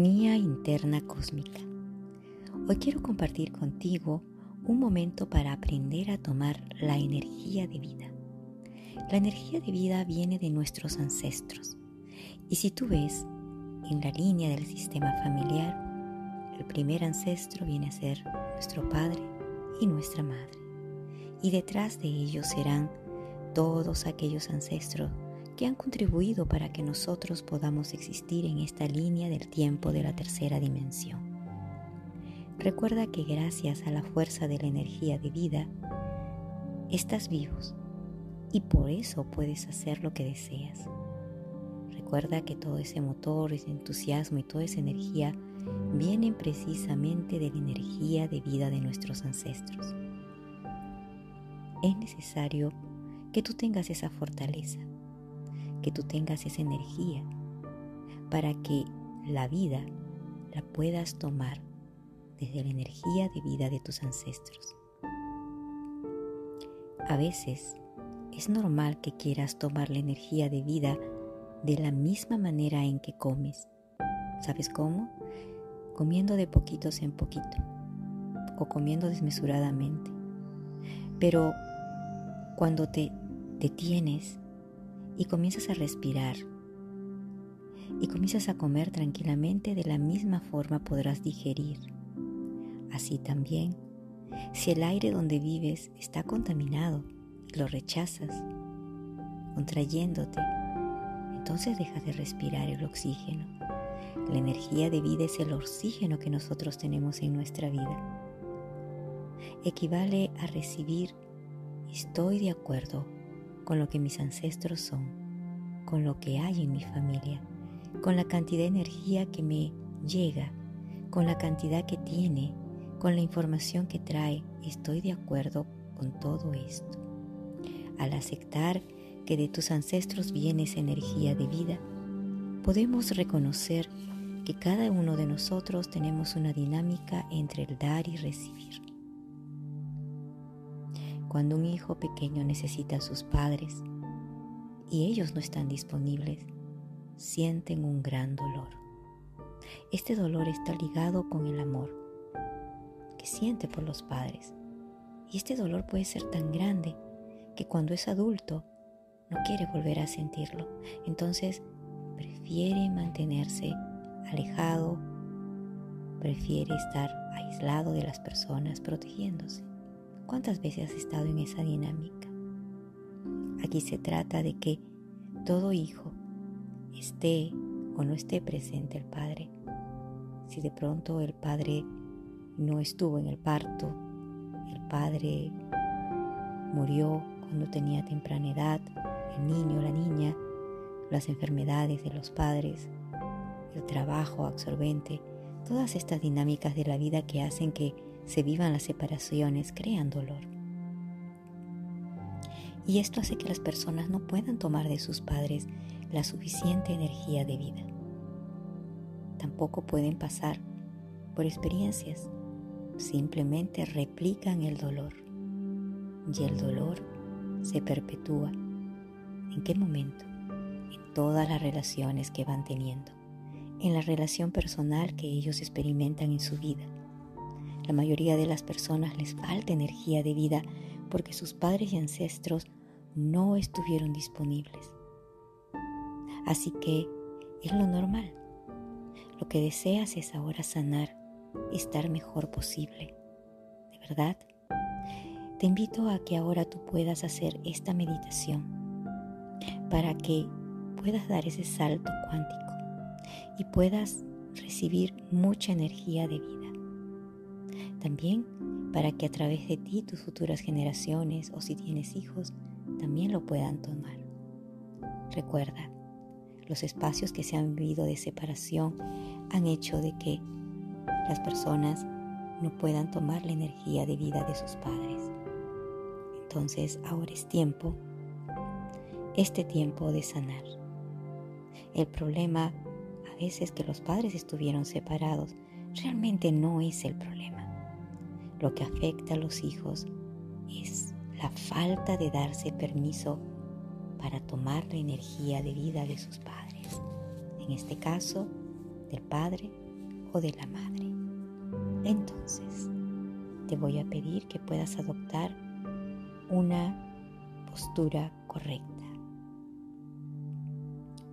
Armonía interna cósmica. Hoy quiero compartir contigo un momento para aprender a tomar la energía de vida. La energía de vida viene de nuestros ancestros. Y si tú ves en la línea del sistema familiar, el primer ancestro viene a ser nuestro padre y nuestra madre. Y detrás de ellos serán todos aquellos ancestros que han contribuido para que nosotros podamos existir en esta línea del tiempo de la tercera dimensión. Recuerda que gracias a la fuerza de la energía de vida, estás vivos y por eso puedes hacer lo que deseas. Recuerda que todo ese motor, ese entusiasmo y toda esa energía vienen precisamente de la energía de vida de nuestros ancestros. Es necesario que tú tengas esa fortaleza que tú tengas esa energía para que la vida la puedas tomar desde la energía de vida de tus ancestros. A veces es normal que quieras tomar la energía de vida de la misma manera en que comes. ¿Sabes cómo? Comiendo de poquitos en poquito o comiendo desmesuradamente. Pero cuando te detienes y comienzas a respirar y comienzas a comer tranquilamente, de la misma forma podrás digerir. Así también, si el aire donde vives está contaminado y lo rechazas, contrayéndote, entonces dejas de respirar el oxígeno. La energía de vida es el oxígeno que nosotros tenemos en nuestra vida. Equivale a recibir estoy de acuerdo con lo que mis ancestros son, con lo que hay en mi familia, con la cantidad de energía que me llega, con la cantidad que tiene, con la información que trae. Estoy de acuerdo con todo esto. Al aceptar que de tus ancestros viene esa energía de vida, podemos reconocer que cada uno de nosotros tenemos una dinámica entre el dar y recibir. Cuando un hijo pequeño necesita a sus padres y ellos no están disponibles, sienten un gran dolor. Este dolor está ligado con el amor que siente por los padres. Y este dolor puede ser tan grande que cuando es adulto no quiere volver a sentirlo. Entonces prefiere mantenerse alejado, prefiere estar aislado de las personas, protegiéndose. ¿Cuántas veces has estado en esa dinámica? Aquí se trata de que todo hijo esté o no esté presente el padre. Si de pronto el padre no estuvo en el parto, el padre murió cuando tenía temprana edad, el niño la niña, las enfermedades de los padres, el trabajo absorbente, todas estas dinámicas de la vida que hacen que se vivan las separaciones, crean dolor. Y esto hace que las personas no puedan tomar de sus padres la suficiente energía de vida. Tampoco pueden pasar por experiencias, simplemente replican el dolor. Y el dolor se perpetúa. ¿En qué momento? En todas las relaciones que van teniendo, en la relación personal que ellos experimentan en su vida la mayoría de las personas les falta energía de vida porque sus padres y ancestros no estuvieron disponibles. Así que es lo normal. Lo que deseas es ahora sanar, estar mejor posible. ¿De verdad? Te invito a que ahora tú puedas hacer esta meditación para que puedas dar ese salto cuántico y puedas recibir mucha energía de vida. También para que a través de ti tus futuras generaciones o si tienes hijos también lo puedan tomar. Recuerda, los espacios que se han vivido de separación han hecho de que las personas no puedan tomar la energía de vida de sus padres. Entonces ahora es tiempo, este tiempo de sanar. El problema a veces que los padres estuvieron separados realmente no es el problema. Lo que afecta a los hijos es la falta de darse permiso para tomar la energía de vida de sus padres. En este caso, del padre o de la madre. Entonces, te voy a pedir que puedas adoptar una postura correcta.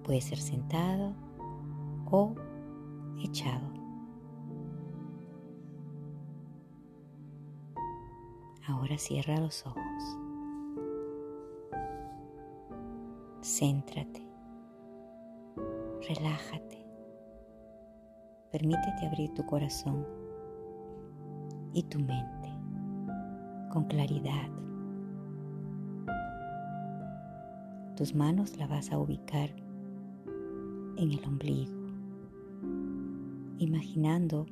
Puede ser sentado o echado. Ahora cierra los ojos. Céntrate. Relájate. Permítete abrir tu corazón y tu mente con claridad. Tus manos las vas a ubicar en el ombligo, imaginando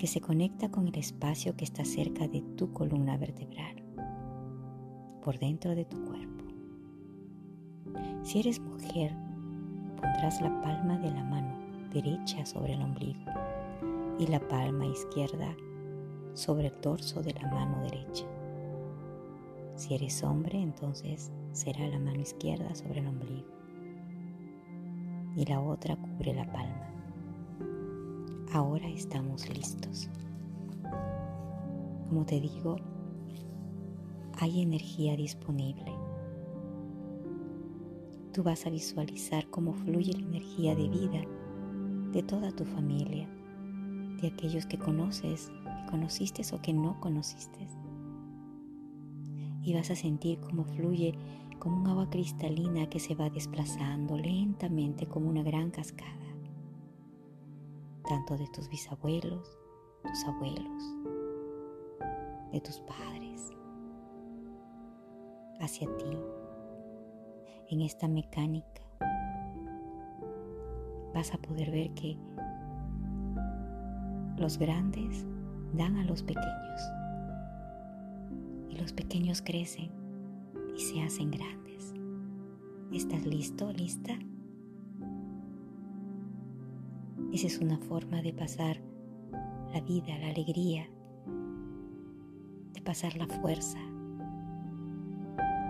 que se conecta con el espacio que está cerca de tu columna vertebral, por dentro de tu cuerpo. Si eres mujer, pondrás la palma de la mano derecha sobre el ombligo y la palma izquierda sobre el torso de la mano derecha. Si eres hombre, entonces será la mano izquierda sobre el ombligo y la otra cubre la palma. Ahora estamos listos. Como te digo, hay energía disponible. Tú vas a visualizar cómo fluye la energía de vida de toda tu familia, de aquellos que conoces, que conociste o que no conociste. Y vas a sentir cómo fluye como un agua cristalina que se va desplazando lentamente como una gran cascada tanto de tus bisabuelos, tus abuelos, de tus padres, hacia ti. En esta mecánica vas a poder ver que los grandes dan a los pequeños y los pequeños crecen y se hacen grandes. ¿Estás listo, lista? Esa es una forma de pasar la vida, la alegría, de pasar la fuerza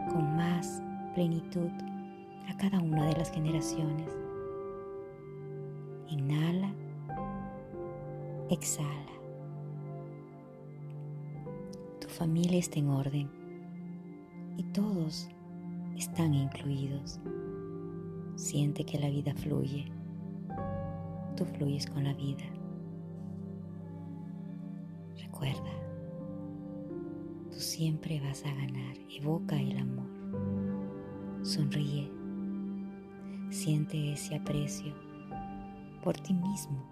con más plenitud a cada una de las generaciones. Inhala, exhala. Tu familia está en orden y todos están incluidos. Siente que la vida fluye tú fluyes con la vida. Recuerda, tú siempre vas a ganar. Evoca el amor. Sonríe. Siente ese aprecio por ti mismo,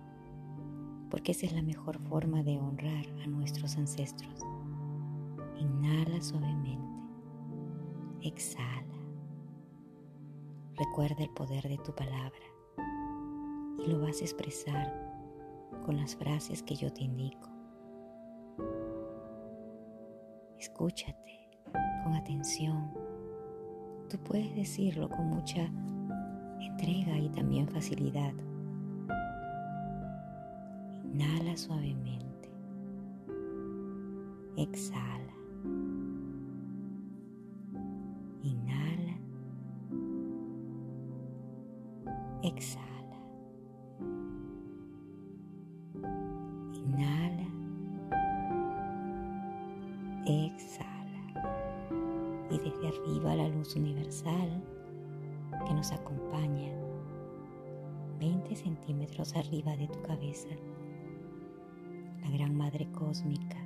porque esa es la mejor forma de honrar a nuestros ancestros. Inhala suavemente. Exhala. Recuerda el poder de tu palabra lo vas a expresar con las frases que yo te indico. Escúchate con atención. Tú puedes decirlo con mucha entrega y también facilidad. Inhala suavemente. Exhala. Inhala. Exhala. Luz universal que nos acompaña 20 centímetros arriba de tu cabeza. La gran madre cósmica,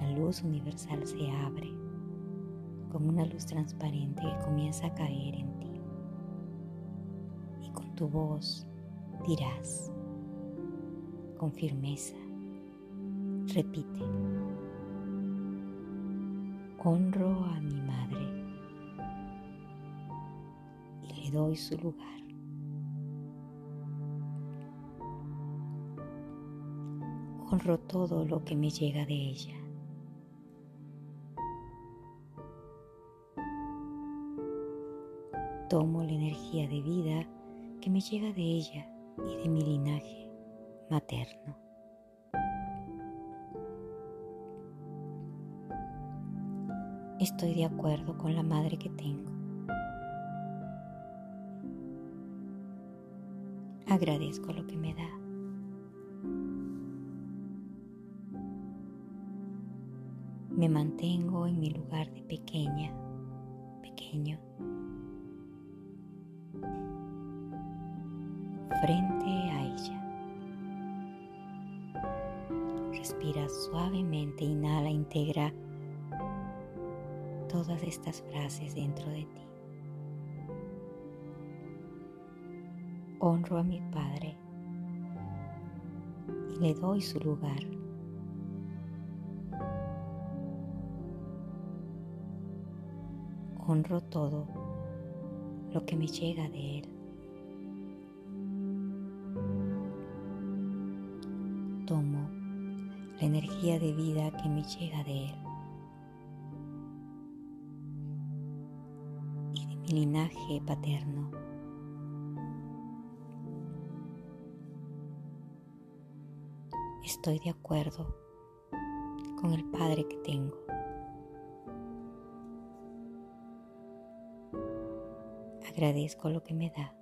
la luz universal se abre como una luz transparente que comienza a caer en ti. Y con tu voz dirás con firmeza, repite honro a mi madre doy su lugar. Honro todo lo que me llega de ella. Tomo la energía de vida que me llega de ella y de mi linaje materno. estoy de acuerdo con la madre que tengo. agradezco lo que me da. Me mantengo en mi lugar de pequeña, pequeño, frente a ella. Respira suavemente, inhala, integra todas estas frases dentro de ti. Honro a mi Padre y le doy su lugar. Honro todo lo que me llega de Él. Tomo la energía de vida que me llega de Él. Y de mi linaje paterno. Estoy de acuerdo con el Padre que tengo. Agradezco lo que me da.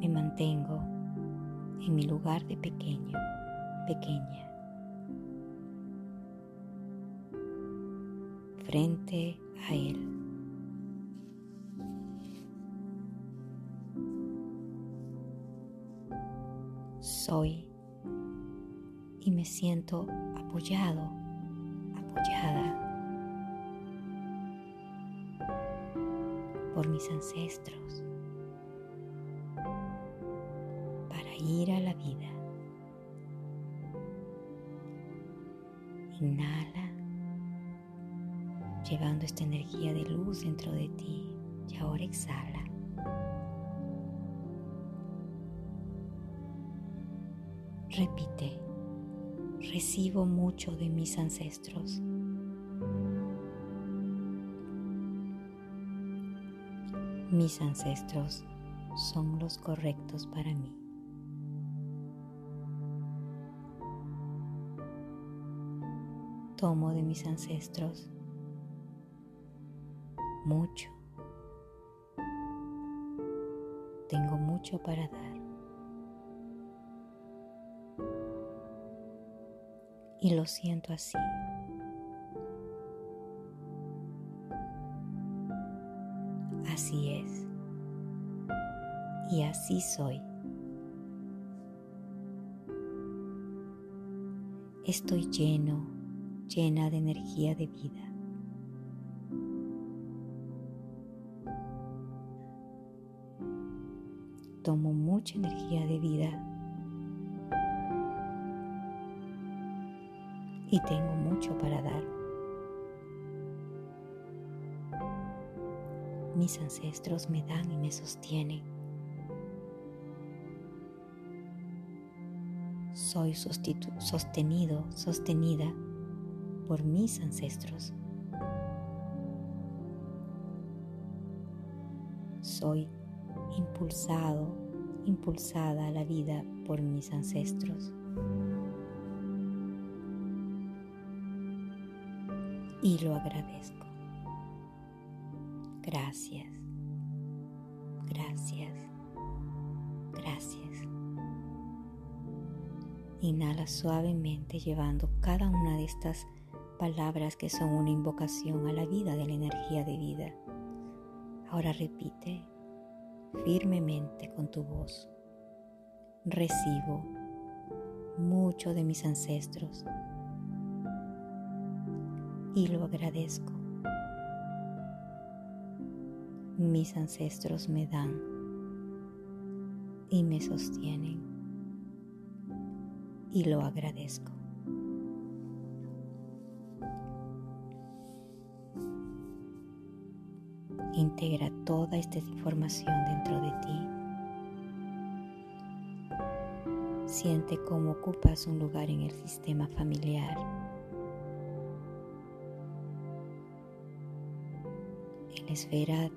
Me mantengo en mi lugar de pequeño, pequeña, frente a Él. Soy y me siento apoyado, apoyada por mis ancestros para ir a la vida. Inhala, llevando esta energía de luz dentro de ti y ahora exhala. Repite, recibo mucho de mis ancestros. Mis ancestros son los correctos para mí. Tomo de mis ancestros mucho. Tengo mucho para dar. Y lo siento así. Así es. Y así soy. Estoy lleno, llena de energía de vida. Tomo mucha energía de vida y tengo mucho para dar. Mis ancestros me dan y me sostienen. Soy sostenido, sostenida por mis ancestros. Soy impulsado, impulsada a la vida por mis ancestros. Y lo agradezco. Gracias, gracias, gracias. Inhala suavemente llevando cada una de estas palabras que son una invocación a la vida de la energía de vida. Ahora repite firmemente con tu voz. Recibo mucho de mis ancestros y lo agradezco mis ancestros me dan y me sostienen y lo agradezco. Integra toda esta información dentro de ti. Siente cómo ocupas un lugar en el sistema familiar. Esfera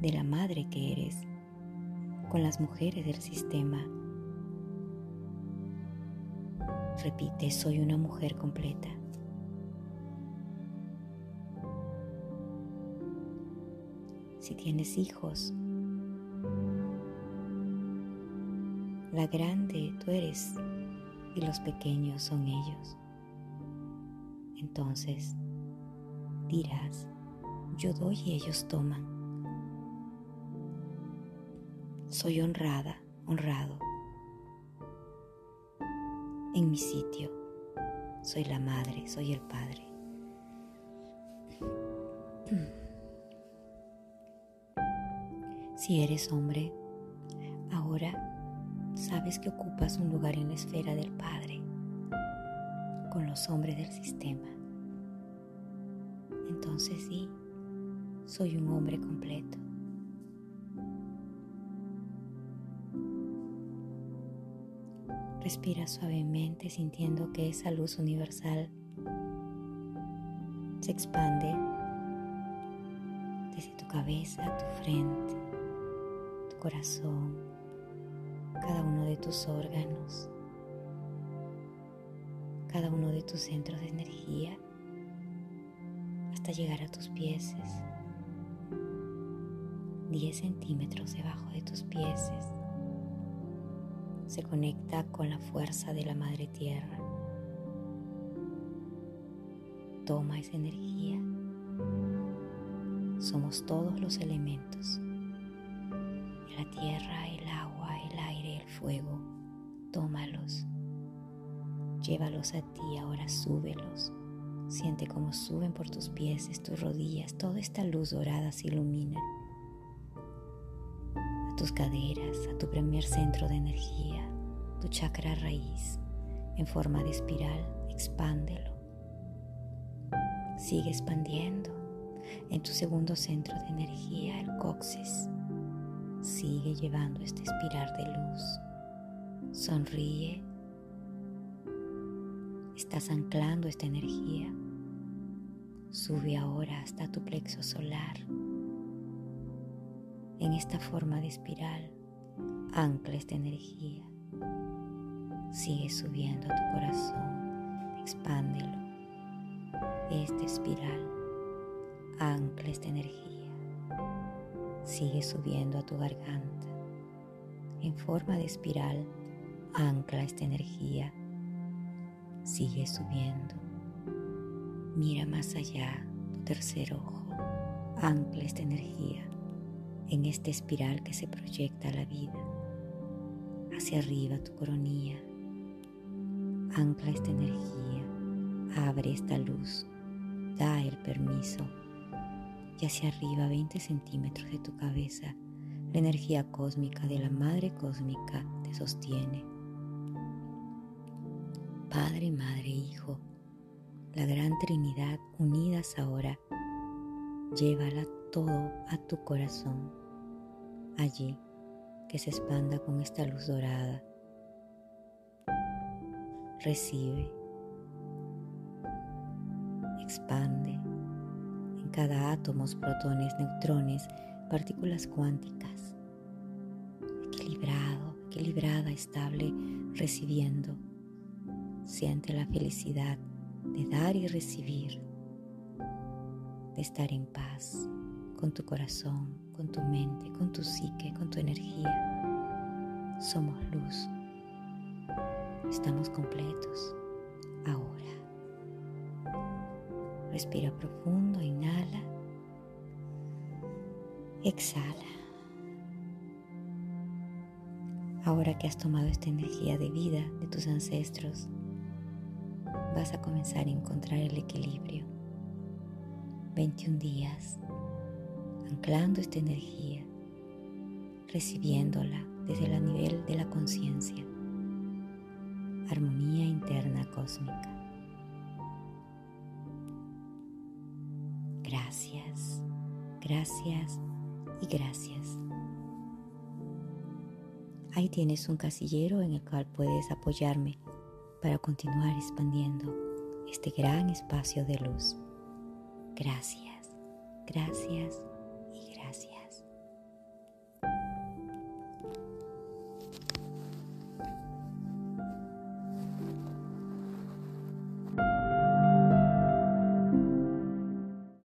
de la madre que eres con las mujeres del sistema. Repite, soy una mujer completa. Si tienes hijos, la grande tú eres y los pequeños son ellos. Entonces dirás, yo doy y ellos toman. Soy honrada, honrado. En mi sitio, soy la madre, soy el padre. Si eres hombre, ahora sabes que ocupas un lugar en la esfera del Padre, con los hombres del sistema. Entonces sí, soy un hombre completo. Respira suavemente sintiendo que esa luz universal se expande desde tu cabeza tu frente, tu corazón, cada uno de tus órganos, cada uno de tus centros de energía hasta llegar a tus pies, 10 centímetros debajo de tus pies. Se conecta con la fuerza de la Madre Tierra. Toma esa energía. Somos todos los elementos. La tierra, el agua, el aire, el fuego. Tómalos. Llévalos a ti, ahora súbelos. Siente cómo suben por tus pies, tus rodillas, toda esta luz dorada se ilumina. Tus caderas, a tu primer centro de energía, tu chakra raíz, en forma de espiral, expándelo Sigue expandiendo en tu segundo centro de energía, el coxis. Sigue llevando este espiral de luz. Sonríe. Estás anclando esta energía. Sube ahora hasta tu plexo solar. En esta forma de espiral, ancla esta energía. Sigue subiendo a tu corazón. Expándelo esta espiral, ancla esta energía, sigue subiendo a tu garganta. En forma de espiral, ancla esta energía, sigue subiendo. Mira más allá, tu tercer ojo, ancla esta energía en esta espiral que se proyecta a la vida. Hacia arriba tu coronilla, ancla esta energía, abre esta luz da el permiso y hacia arriba 20 centímetros de tu cabeza la energía cósmica de la Madre Cósmica te sostiene. Padre, Madre, Hijo, la Gran Trinidad unidas ahora, llévala todo a tu corazón, allí que se expanda con esta luz dorada. Recibe expande. En cada átomo, protones, neutrones, partículas cuánticas. Equilibrado, equilibrada, estable, recibiendo. Siente la felicidad de dar y recibir, de estar en paz con tu corazón, con tu mente, con tu psique, con tu energía. Somos luz. Estamos completos ahora. Respira profundo, inhala. Exhala. Ahora que has tomado esta energía de vida de tus ancestros, vas a comenzar a encontrar el equilibrio. 21 días, anclando esta energía, recibiéndola desde el nivel de la conciencia. Armonía interna cósmica. Gracias, gracias y gracias. Ahí tienes un casillero en el cual puedes apoyarme para continuar expandiendo este gran espacio de luz. Gracias, gracias.